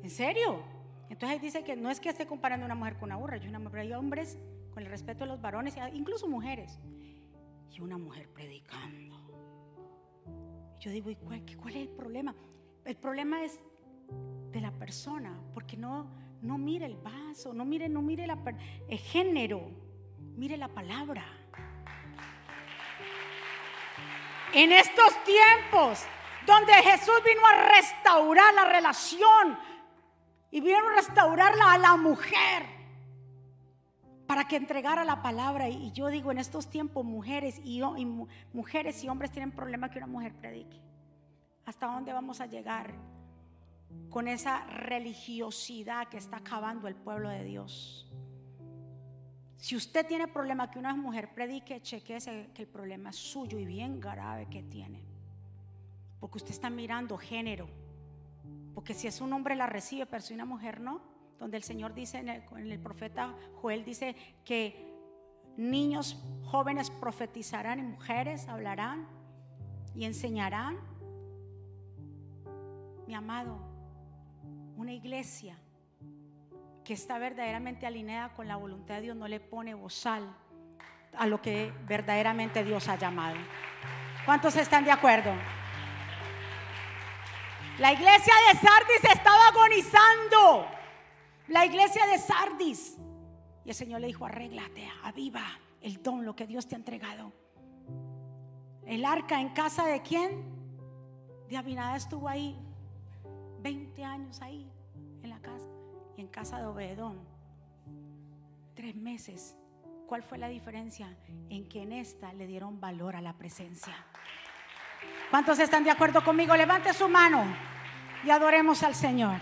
¿En serio? Entonces ahí dice que no es que esté comparando una mujer con una burra. Yo una mujer, hay hombres con el respeto de los varones, incluso mujeres. Y una mujer predicando. Yo digo, ¿y cuál, cuál es el problema? El problema es de la persona, porque no, no mire el vaso, no mire, no mire el género, mire la palabra. En estos tiempos donde Jesús vino a restaurar la relación y vino a restaurarla a la mujer para que entregara la palabra. Y yo digo, en estos tiempos mujeres y, y mujeres y hombres tienen problema que una mujer predique. ¿Hasta dónde vamos a llegar? con esa religiosidad que está acabando el pueblo de Dios. Si usted tiene problema que una mujer predique, chequese que el problema es suyo y bien grave que tiene. Porque usted está mirando género. Porque si es un hombre la recibe, pero si una mujer no. Donde el Señor dice, en el, en el profeta Joel dice que niños jóvenes profetizarán y mujeres hablarán y enseñarán. Mi amado, una iglesia que está verdaderamente alineada con la voluntad de Dios no le pone bozal a lo que verdaderamente Dios ha llamado. ¿Cuántos están de acuerdo? La iglesia de Sardis estaba agonizando. La iglesia de Sardis. Y el Señor le dijo, arréglate, aviva el don, lo que Dios te ha entregado. El arca en casa de quién? De estuvo ahí 20 años ahí en la casa y en casa de Obedón. Tres meses. ¿Cuál fue la diferencia? En que en esta le dieron valor a la presencia. ¿Cuántos están de acuerdo conmigo? Levante su mano y adoremos al Señor.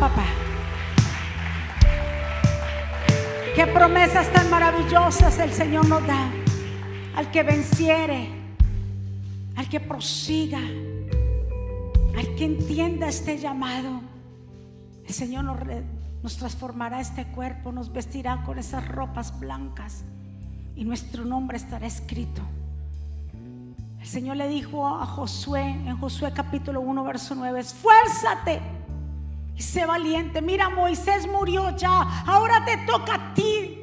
Papá. Qué promesas tan maravillosas el Señor nos da al que venciere, al que prosiga, al que entienda este llamado. El Señor nos, nos transformará este cuerpo, nos vestirá con esas ropas blancas y nuestro nombre estará escrito. El Señor le dijo a Josué en Josué capítulo 1, verso 9, esfuérzate sé valiente. Mira, Moisés murió ya, ahora te toca a ti.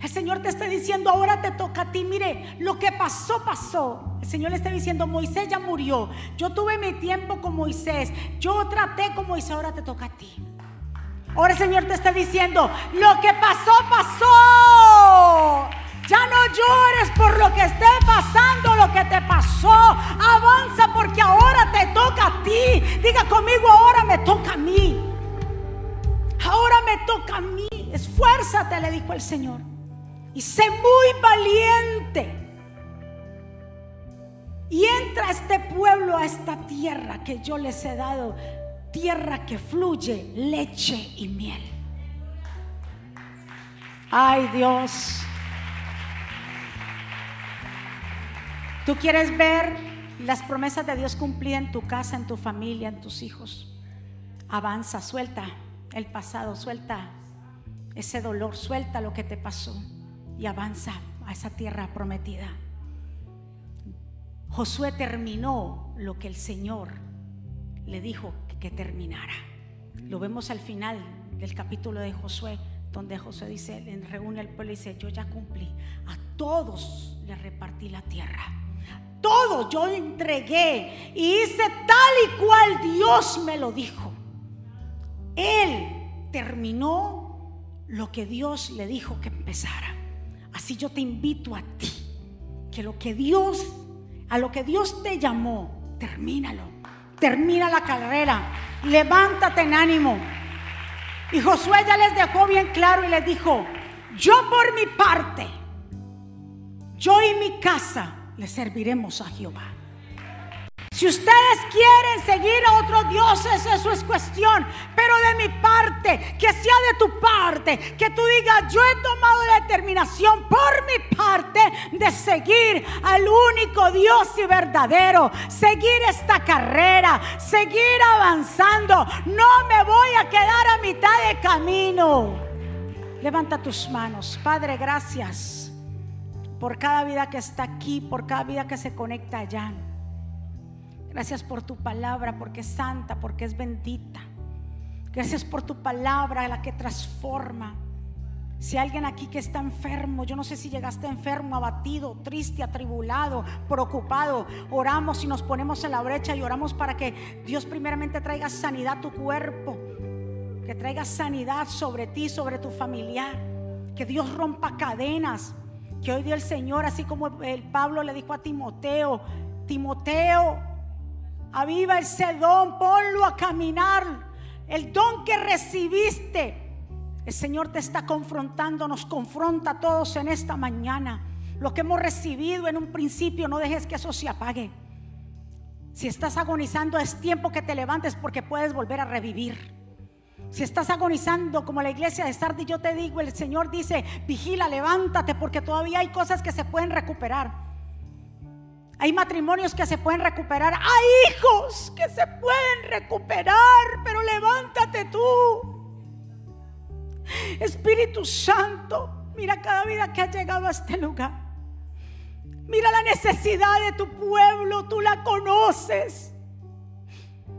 El Señor te está diciendo, ahora te toca a ti. Mire, lo que pasó, pasó. El Señor le está diciendo, Moisés ya murió. Yo tuve mi tiempo con Moisés. Yo traté con Moisés, ahora te toca a ti. Ahora el Señor te está diciendo, lo que pasó, pasó. Ya no llores por lo que esté pasando, lo que te pasó. Avanza porque ahora te toca a ti. Diga conmigo, ahora me toca a mí. Ahora me toca a mí. Esfuérzate, le dijo el Señor. Y sé muy valiente. Y entra este pueblo a esta tierra que yo les he dado. Tierra que fluye leche y miel. Ay Dios. ¿Tú quieres ver las promesas de Dios cumplidas en tu casa, en tu familia, en tus hijos. Avanza, suelta el pasado, suelta ese dolor, suelta lo que te pasó y avanza a esa tierra prometida. Josué terminó lo que el Señor le dijo que terminara. Lo vemos al final del capítulo de Josué, donde Josué dice, reúne al pueblo y dice, yo ya cumplí, a todos le repartí la tierra. Todo yo entregué y hice tal y cual Dios me lo dijo. Él terminó lo que Dios le dijo que empezara. Así yo te invito a ti, que lo que Dios, a lo que Dios te llamó, termínalo. Termina la carrera. Levántate en ánimo. Y Josué ya les dejó bien claro y les dijo, yo por mi parte, yo y mi casa le serviremos a Jehová. Si ustedes quieren seguir a otros dioses, eso es cuestión. Pero de mi parte, que sea de tu parte, que tú digas, yo he tomado la determinación por mi parte de seguir al único Dios y verdadero, seguir esta carrera, seguir avanzando. No me voy a quedar a mitad de camino. Levanta tus manos. Padre, gracias por cada vida que está aquí, por cada vida que se conecta allá. Gracias por tu palabra, porque es santa, porque es bendita. Gracias por tu palabra, la que transforma. Si alguien aquí que está enfermo, yo no sé si llegaste enfermo, abatido, triste, atribulado, preocupado, oramos y nos ponemos en la brecha y oramos para que Dios primeramente traiga sanidad a tu cuerpo, que traiga sanidad sobre ti, sobre tu familiar, que Dios rompa cadenas, que hoy día el Señor, así como el Pablo le dijo a Timoteo, Timoteo, Aviva ese don, ponlo a caminar. El don que recibiste. El Señor te está confrontando, nos confronta a todos en esta mañana. Lo que hemos recibido en un principio, no dejes que eso se apague. Si estás agonizando, es tiempo que te levantes porque puedes volver a revivir. Si estás agonizando como la iglesia de Sardis, yo te digo, el Señor dice, vigila, levántate porque todavía hay cosas que se pueden recuperar. Hay matrimonios que se pueden recuperar. Hay hijos que se pueden recuperar. Pero levántate tú. Espíritu Santo, mira cada vida que ha llegado a este lugar. Mira la necesidad de tu pueblo. Tú la conoces.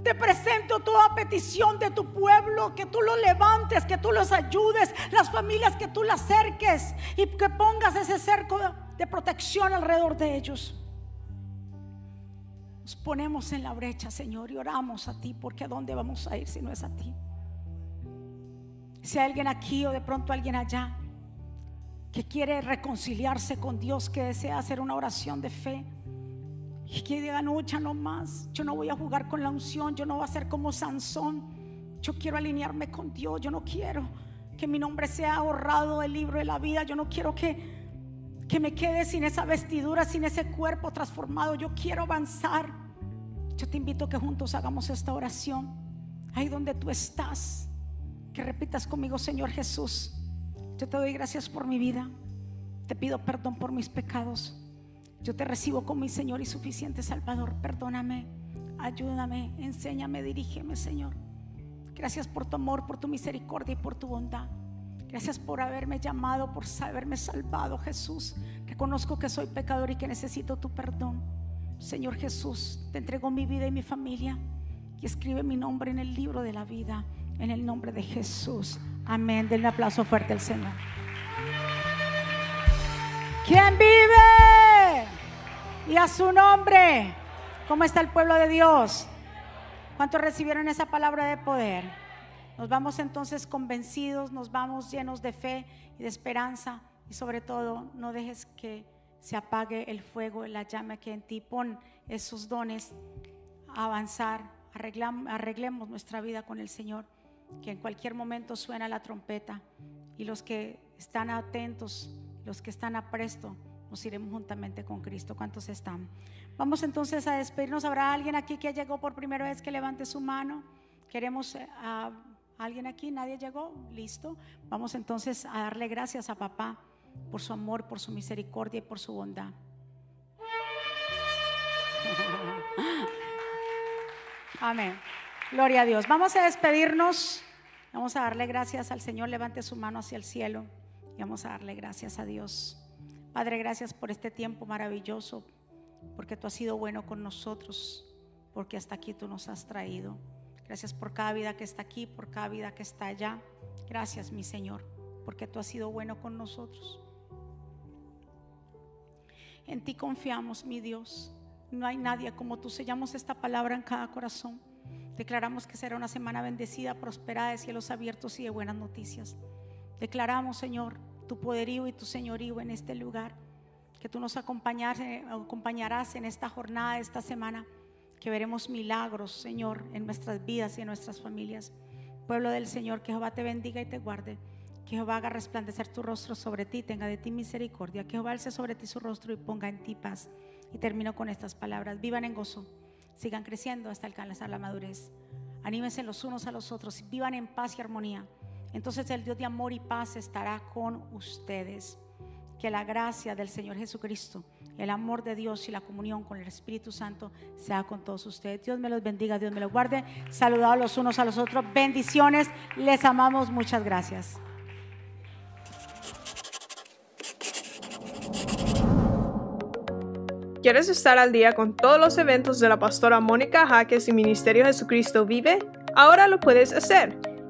Te presento toda petición de tu pueblo, que tú los levantes, que tú los ayudes, las familias que tú las acerques y que pongas ese cerco de protección alrededor de ellos ponemos en la brecha, Señor, y oramos a ti, porque a dónde vamos a ir si no es a ti. Si hay alguien aquí o de pronto alguien allá que quiere reconciliarse con Dios, que desea hacer una oración de fe y que diga, no, ya no más, yo no voy a jugar con la unción, yo no voy a ser como Sansón, yo quiero alinearme con Dios, yo no quiero que mi nombre sea ahorrado del libro de la vida, yo no quiero que que me quede sin esa vestidura, sin ese cuerpo transformado. Yo quiero avanzar. Yo te invito a que juntos hagamos esta oración. Ahí donde tú estás. Que repitas conmigo, Señor Jesús. Yo te doy gracias por mi vida. Te pido perdón por mis pecados. Yo te recibo como mi Señor y suficiente Salvador. Perdóname, ayúdame, enséñame, dirígeme, Señor. Gracias por tu amor, por tu misericordia y por tu bondad. Gracias por haberme llamado, por haberme salvado, Jesús. Reconozco que soy pecador y que necesito tu perdón. Señor Jesús, te entrego mi vida y mi familia y escribe mi nombre en el libro de la vida, en el nombre de Jesús. Amén. Denle un aplauso fuerte al Señor. ¿Quién vive? Y a su nombre. ¿Cómo está el pueblo de Dios? ¿Cuántos recibieron esa palabra de poder? Nos vamos entonces convencidos, nos vamos llenos de fe y de esperanza y sobre todo no dejes que se apague el fuego, la llama que en ti pon esos dones a avanzar, arreglemos nuestra vida con el Señor, que en cualquier momento suena la trompeta y los que están atentos, los que están a presto, nos iremos juntamente con Cristo. ¿Cuántos están? Vamos entonces a despedirnos. ¿Habrá alguien aquí que llegó por primera vez que levante su mano? Queremos eh, ¿Alguien aquí? ¿Nadie llegó? Listo. Vamos entonces a darle gracias a papá por su amor, por su misericordia y por su bondad. Amén. Gloria a Dios. Vamos a despedirnos. Vamos a darle gracias al Señor. Levante su mano hacia el cielo y vamos a darle gracias a Dios. Padre, gracias por este tiempo maravilloso, porque tú has sido bueno con nosotros, porque hasta aquí tú nos has traído. Gracias por cada vida que está aquí, por cada vida que está allá. Gracias, mi Señor, porque tú has sido bueno con nosotros. En ti confiamos, mi Dios. No hay nadie como tú. Sellamos esta palabra en cada corazón. Declaramos que será una semana bendecida, prosperada de cielos abiertos y de buenas noticias. Declaramos, Señor, tu poderío y tu señorío en este lugar. Que tú nos acompañarás en esta jornada, esta semana. Que veremos milagros, Señor, en nuestras vidas y en nuestras familias. Pueblo del Señor, que Jehová te bendiga y te guarde. Que Jehová haga resplandecer tu rostro sobre ti, tenga de ti misericordia. Que Jehová alce sobre ti su rostro y ponga en ti paz. Y termino con estas palabras. Vivan en gozo. Sigan creciendo hasta alcanzar la madurez. Anímense los unos a los otros. Vivan en paz y armonía. Entonces el Dios de amor y paz estará con ustedes. Que la gracia del Señor Jesucristo, el amor de Dios y la comunión con el Espíritu Santo sea con todos ustedes. Dios me los bendiga, Dios me los guarde. Saludados los unos a los otros. Bendiciones. Les amamos. Muchas gracias. ¿Quieres estar al día con todos los eventos de la pastora Mónica Jaques y Ministerio Jesucristo Vive? Ahora lo puedes hacer